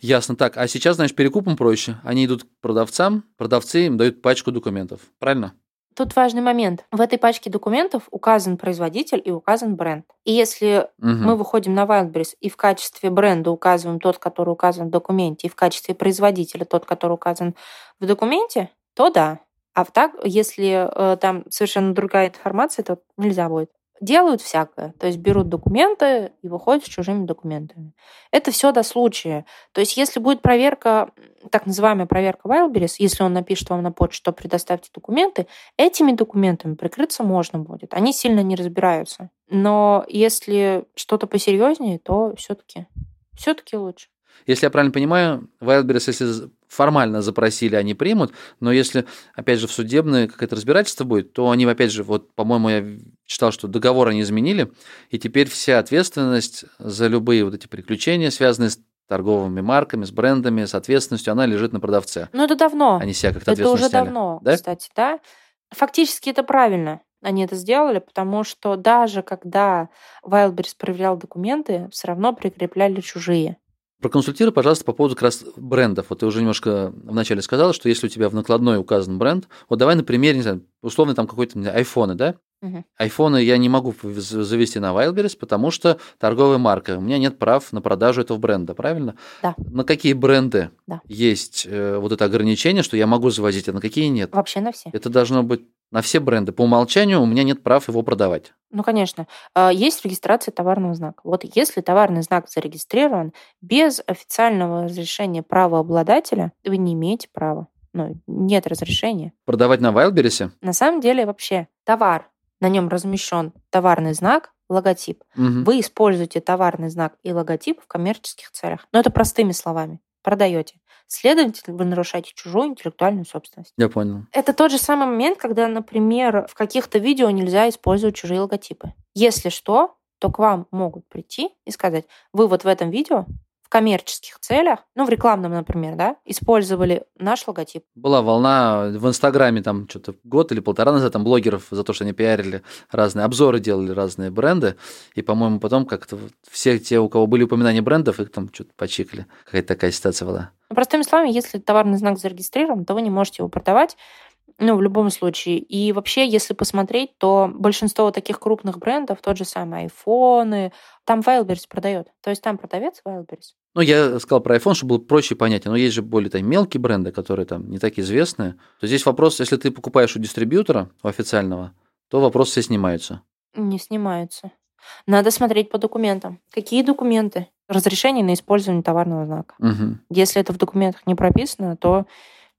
Ясно. Так, а сейчас, знаешь, перекупом проще. Они идут к продавцам, продавцы им дают пачку документов. Правильно? Тут важный момент. В этой пачке документов указан производитель и указан бренд. И если угу. мы выходим на Wildberries и в качестве бренда указываем тот, который указан в документе, и в качестве производителя тот, который указан в документе, то да. А так, если э, там совершенно другая информация, то нельзя будет делают всякое. То есть берут документы и выходят с чужими документами. Это все до случая. То есть если будет проверка, так называемая проверка Wildberries, если он напишет вам на почту, что предоставьте документы, этими документами прикрыться можно будет. Они сильно не разбираются. Но если что-то посерьезнее, то все-таки все-таки лучше. Если я правильно понимаю, Wildberries, если формально запросили, они примут, но если, опять же, в судебное какое-то разбирательство будет, то они, опять же, вот, по-моему, я читал, что договор они изменили, и теперь вся ответственность за любые вот эти приключения, связанные с торговыми марками, с брендами, с ответственностью, она лежит на продавце. Ну, это давно. Они себя как-то Это уже сняли. давно, да? кстати, да. Фактически это правильно. Они это сделали, потому что даже когда Wildberries проверял документы, все равно прикрепляли чужие. Проконсультируй, пожалуйста, по поводу как раз брендов. Вот ты уже немножко вначале сказал, что если у тебя в накладной указан бренд, вот давай на примере, не знаю, условно там какой-то айфоны, да? Айфоны я не могу завести на Wildberries, потому что торговая марка. У меня нет прав на продажу этого бренда, правильно? Да. На какие бренды Да. есть э, вот это ограничение, что я могу завозить, а на какие нет? Вообще на все. Это должно быть на все бренды. По умолчанию у меня нет прав его продавать. Ну, конечно. А, Есть регистрация товарного знака. Вот если товарный знак зарегистрирован без официального разрешения правообладателя, вы не имеете права. Ну, нет разрешения. Продавать на Wildberries? На самом деле вообще товар, на нем размещен товарный знак, логотип. Мгм. Вы используете товарный знак и логотип в коммерческих целях. Но это простыми словами. Продаете. Следовательно, вы нарушаете чужую интеллектуальную собственность. Я понял. Это тот же самый момент, когда, например, в каких-то видео нельзя использовать чужие логотипы. Если что, то к вам могут прийти и сказать, вы вот в этом видео в коммерческих целях, ну, в рекламном, например, да, использовали наш логотип. Была волна в Инстаграме там что-то год или полтора назад там блогеров за то, что они пиарили разные обзоры, делали разные бренды. И, по-моему, потом как-то все те, у кого были упоминания брендов, их там что-то почикали. Какая-то такая ситуация была. Ну, простыми словами, если товарный знак зарегистрирован, то вы не можете его продавать, ну, в любом случае. И вообще, если посмотреть, то большинство таких крупных брендов, тот же самый айфоны, там Wildberries продает. То есть там продавец Wildberries. Ну, я сказал про iPhone, чтобы было проще и понятнее. Но есть же более там, мелкие бренды, которые там не так известные. То здесь вопрос, если ты покупаешь у дистрибьютора, у официального, то вопросы все снимаются. Не снимаются. Надо смотреть по документам. Какие документы? Разрешение на использование товарного знака. Мгм. Если это в документах не прописано, то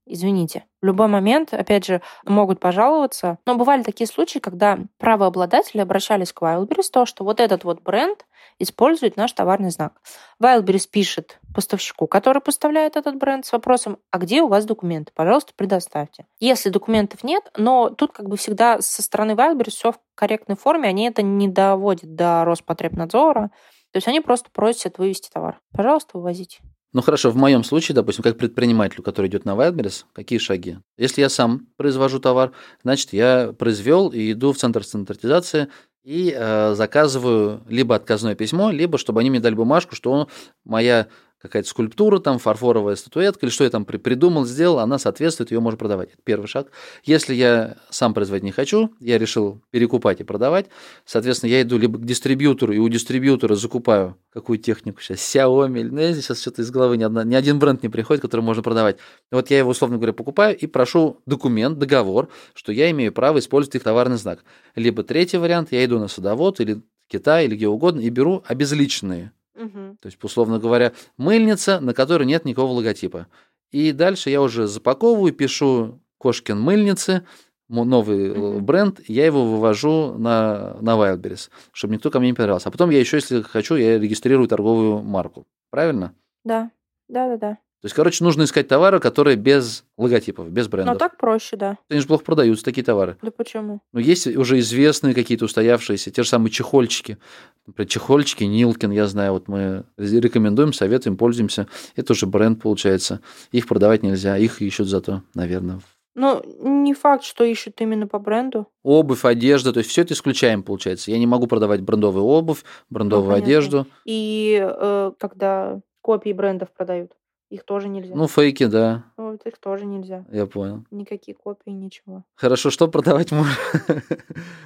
извините. В любой момент, опять же, могут пожаловаться. Но бывали такие случаи, когда правообладатели обращались к Wildberries, то, что вот этот вот бренд использует наш товарный знак. Wildberries пишет поставщику, который поставляет этот бренд, с вопросом, а где у вас документы? Пожалуйста, предоставьте. Если документов нет, но тут как бы всегда со стороны Wildberries все в корректной форме, они это не доводят до Роспотребнадзора, то есть они просто просят вывести товар. Пожалуйста, вывозите. Ну хорошо, в моем случае, допустим, как предпринимателю, который идет на Wildberries, какие шаги? Если я сам произвожу товар, значит, я произвел и иду в центр стандартизации и э, заказываю либо отказное письмо, либо чтобы они мне дали бумажку, что моя какая-то скульптура, там фарфоровая статуэтка, или что я там при- придумал, сделал, она соответствует, ее можно продавать. Это первый шаг. Если я сам производить не хочу, я решил перекупать и продавать, соответственно, я иду либо к дистрибьютору, и у дистрибьютора закупаю какую технику сейчас, Xiaomi, или, ну, я сейчас что-то из головы ни, одна, ни один бренд не приходит, который можно продавать. Вот я его, условно говоря, покупаю и прошу документ, договор, что я имею право использовать их товарный знак. Либо третий вариант, я иду на садовод или Китай, или где угодно, и беру обезличенные то есть, условно говоря, мыльница, на которой нет никакого логотипа. И дальше я уже запаковываю, пишу Кошкин мыльницы, новый Мгм. бренд, я его вывожу на, на Wildberries, чтобы никто ко мне не придрался. А потом я еще, если хочу, я регистрирую торговую марку. Правильно? Да, да, да, да. То есть, короче, нужно искать товары, которые без логотипов, без брендов. Но так проще, да. Они же плохо продаются, такие товары. Да почему? Но есть уже известные какие-то устоявшиеся, те же самые чехольчики. Например, чехольчики Нилкин, я знаю, вот мы рекомендуем, советуем, пользуемся. Это уже бренд получается. Их продавать нельзя, их ищут зато, наверное. Ну, не факт, что ищут именно по бренду. Обувь, одежда, то есть все это исключаем, получается. Я не могу продавать брендовую обувь, брендовую понятно. одежду. И э, когда копии брендов продают, их тоже нельзя. Ну, фейки, да, вот их тоже нельзя. я понял. Никакие копии, ничего. Хорошо, что продавать можно?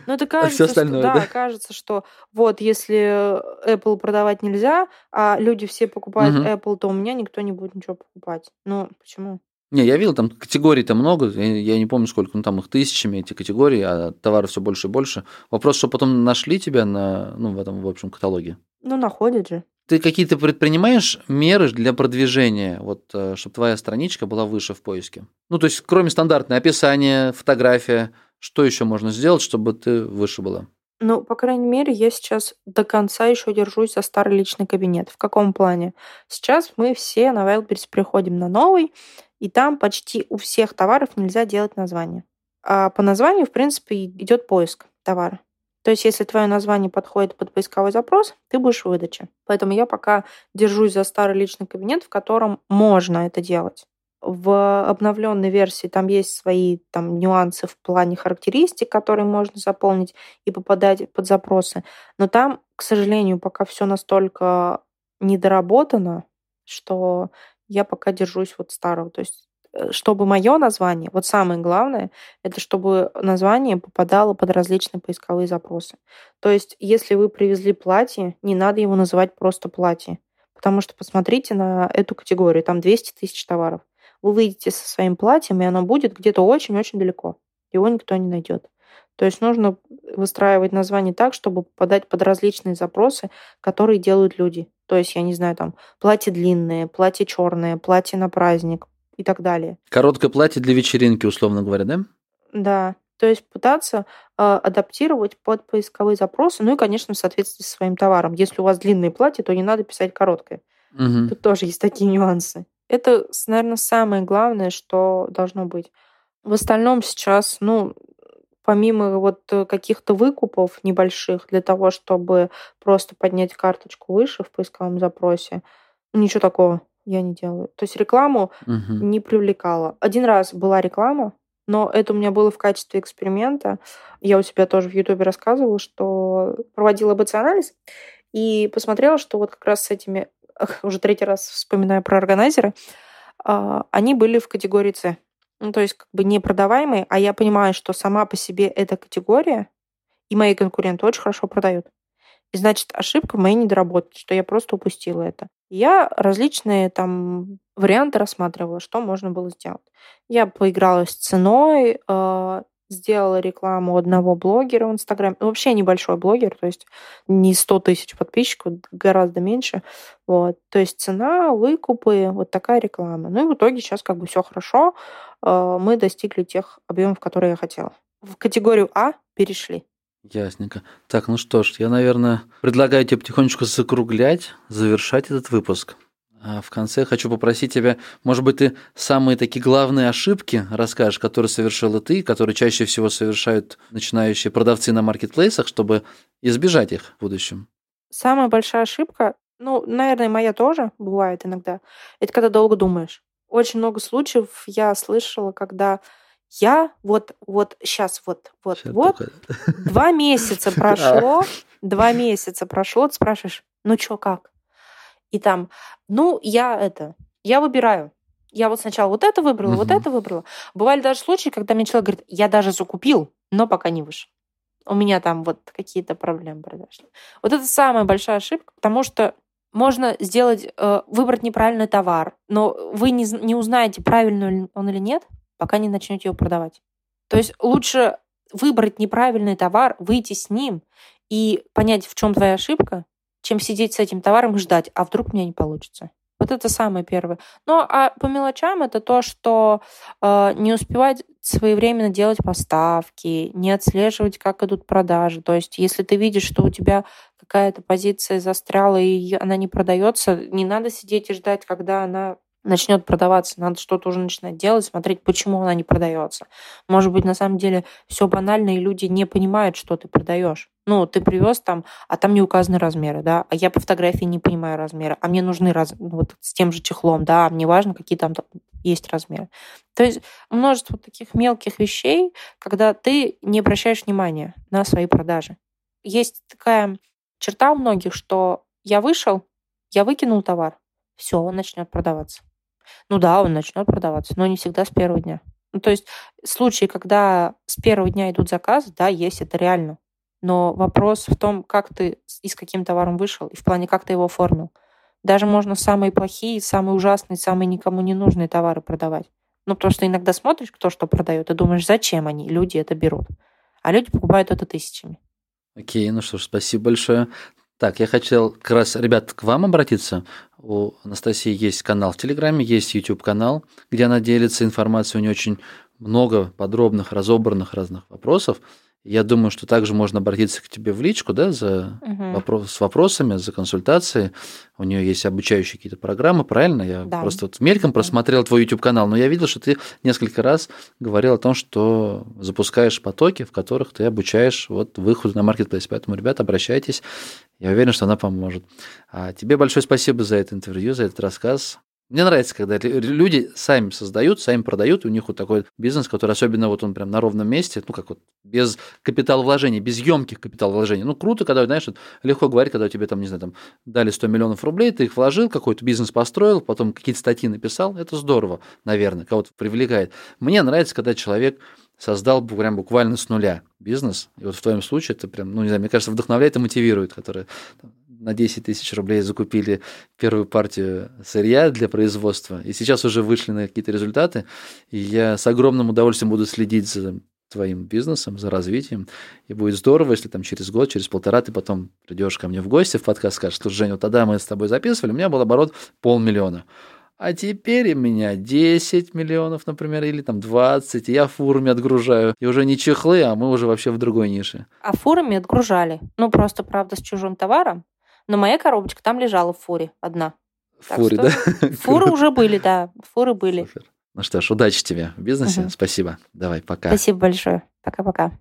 Ну, это А кажется, всё остальное, что, да? да, кажется, что вот если Apple продавать нельзя, а люди все покупают Мгм. Apple, то у меня никто не будет ничего покупать. Ну, почему? Не, я видел, там категорий-то много, я, я не помню сколько, ну там их тысячами эти категории, а товаров все больше и больше. Вопрос, что потом нашли тебя на, ну, в этом, в общем, каталоге. Ну, находят же. Ты какие-то предпринимаешь меры для продвижения, вот, чтобы твоя страничка была выше в поиске? Ну, то есть, кроме стандартное описание, фотография, что еще можно сделать, чтобы ты выше была? Ну, по крайней мере, я сейчас до конца еще держусь за старый личный кабинет. В каком плане? Сейчас мы все на Wildberries приходим на новый, и там почти у всех товаров нельзя делать название. А по названию, в принципе, идет поиск товара. То есть, если твое название подходит под поисковой запрос, ты будешь в выдаче. Поэтому я пока держусь за старый личный кабинет, в котором можно это делать. В обновленной версии там есть свои там, нюансы в плане характеристик, которые можно заполнить и попадать под запросы. Но там, к сожалению, пока все настолько недоработано, что я пока держусь вот старого. То есть чтобы мое название, вот самое главное, это чтобы название попадало под различные поисковые запросы. То есть, если вы привезли платье, не надо его называть просто платье. Потому что посмотрите на эту категорию, там 200 тысяч товаров. Вы выйдете со своим платьем, и оно будет где-то очень-очень далеко. Его никто не найдет. То есть нужно выстраивать название так, чтобы попадать под различные запросы, которые делают люди. То есть, я не знаю, там, платье длинное, платье черное, платье на праздник и так далее. Короткое платье для вечеринки, условно говоря, да? Да. То есть пытаться э, адаптировать под поисковые запросы, ну и, конечно, в соответствии со своим товаром. Если у вас длинное платье, то не надо писать короткое. Угу. Тут тоже есть такие нюансы. Это, наверное, самое главное, что должно быть. В остальном сейчас, ну, помимо вот э, каких-то выкупов небольших для того, чтобы просто поднять карточку выше в поисковом запросе, ничего такого я не делаю. То есть рекламу Угу. не привлекала. Один раз была реклама, но это у меня было в качестве эксперимента. Я у себя тоже в Ютубе рассказывала, что проводила БЦ-анализ и посмотрела, что вот как раз с этими, уже третий раз вспоминаю про органайзеры, а, они были в категории С. Ну, то есть как бы непродаваемые, а я понимаю, что сама по себе эта категория и мои конкуренты очень хорошо продают. И значит, ошибка в моей недоработке, что я просто упустила это. Я различные там варианты рассматривала, что можно было сделать. Я поиграла с ценой, э, сделала рекламу одного блогера в Инстаграме. Ну, вообще небольшой блогер, то есть не 100 тысяч подписчиков, гораздо меньше. Вот. То есть цена, выкупы, вот такая реклама. Ну и в итоге сейчас как бы все хорошо. Э, Мы достигли тех объемов, которые я хотела. В категорию А перешли. Ясненько. Так, ну что ж, я, наверное, предлагаю тебе потихонечку закруглять, завершать этот выпуск. А в конце хочу попросить тебя, может быть, ты самые такие главные ошибки расскажешь, которые совершила ты, которые чаще всего совершают начинающие продавцы на маркетплейсах, чтобы избежать их в будущем. Самая большая ошибка, ну, наверное, моя тоже бывает иногда, это когда долго думаешь. Очень много случаев я слышала, когда я вот, вот сейчас, вот, вот, Щас вот, только- два месяца прошло, два месяца прошло, ты спрашиваешь, ну чё, как? И там, ну, я это, я выбираю. Я вот сначала вот это выбрала, вот это выбрала. Бывали даже случаи, когда мне человек говорит, я даже закупил, но пока не вышел. У меня там вот какие-то проблемы произошли. Вот это самая большая ошибка, потому что можно сделать, э, выбрать неправильный товар, но вы не, не узнаете, правильный он или нет, пока не начнете его продавать. То есть лучше выбрать неправильный товар, выйти с ним и понять, в чем твоя ошибка, чем сидеть с этим товаром и ждать, а вдруг у меня не получится. Вот это самое первое. Ну, а по мелочам это то, что э, не успевать своевременно делать поставки, не отслеживать, как идут продажи. То есть, если ты видишь, что у тебя какая-то позиция застряла и она не продается, не надо сидеть и ждать, когда она начнет продаваться, надо что-то уже начинать делать, смотреть, почему она не продается. Может быть, на самом деле все банально, и люди не понимают, что ты продаешь. Ну, ты привез там, а там не указаны размеры, да, а я по фотографии не понимаю размеры, а мне нужны раз... ну, вот с тем же чехлом, да, а мне важно, какие там есть размеры. То есть множество таких мелких вещей, когда ты не обращаешь внимания на свои продажи. Есть такая черта у многих, что я вышел, я выкинул товар, все, он начнет продаваться. Ну да, он начнет продаваться, но не всегда с первого дня. Ну, то есть случаи, когда с первого дня идут заказы, да, есть, это реально. Но вопрос в том, как ты и с каким товаром вышел, и в плане, как ты его оформил. Даже можно самые плохие, самые ужасные, самые никому не нужные товары продавать. Ну, потому что иногда смотришь, кто что продает, и думаешь, зачем они, люди это берут. А люди покупают это тысячами. Окей, ну что ж, спасибо большое. Так, я хотел как раз, ребят, к вам обратиться. У Анастасии есть канал в Телеграме, есть YouTube-канал, где она делится информацией. У нее очень много подробных, разобранных разных вопросов. Я думаю, что также можно обратиться к тебе в личку, да, за Мгм. вопрос, с вопросами, за консультацией. У нее есть обучающие какие-то программы, правильно? Я Да. просто вот мельком просмотрел твой YouTube-канал, но я видел, что ты несколько раз говорил о том, что запускаешь потоки, в которых ты обучаешь вот выходу на маркетплейс. Поэтому, ребята, обращайтесь. Я уверен, что она поможет. А тебе большое спасибо за это интервью, за этот рассказ. Мне нравится, когда люди сами создают, сами продают, у них вот такой бизнес, который особенно вот он прям на ровном месте, ну как вот без капиталовложений, без емких капиталовложений. Ну круто, когда, знаешь, легко говорить, когда тебе там, не знаю, там дали 100 миллионов рублей, ты их вложил, какой-то бизнес построил, потом какие-то статьи написал, это здорово, наверное, кого-то привлекает. Мне нравится, когда человек создал прям буквально с нуля бизнес. И вот в твоем случае это прям, ну, не знаю, мне кажется, вдохновляет и мотивирует, которые на 10 тысяч рублей закупили первую партию сырья для производства, и сейчас уже вышли на какие-то результаты, и я с огромным удовольствием буду следить за твоим бизнесом, за развитием. И будет здорово, если там через год, через полтора ты потом придешь ко мне в гости в подкаст, скажешь, что, Женя, вот тогда мы с тобой записывали, у меня был оборот полмиллиона. А теперь у меня 10 миллионов, например, или там 20, и я фурами отгружаю. И уже не чехлы, а мы уже вообще в другой нише. А фурами отгружали. Ну, просто, правда, с чужим товаром. Но моя коробочка там лежала в фуре одна. В фуре, да? Фуры уже были, да. Фуры были. Супер. Ну что ж, удачи тебе в бизнесе. Угу. Спасибо. Давай, пока. Спасибо большое. Пока-пока.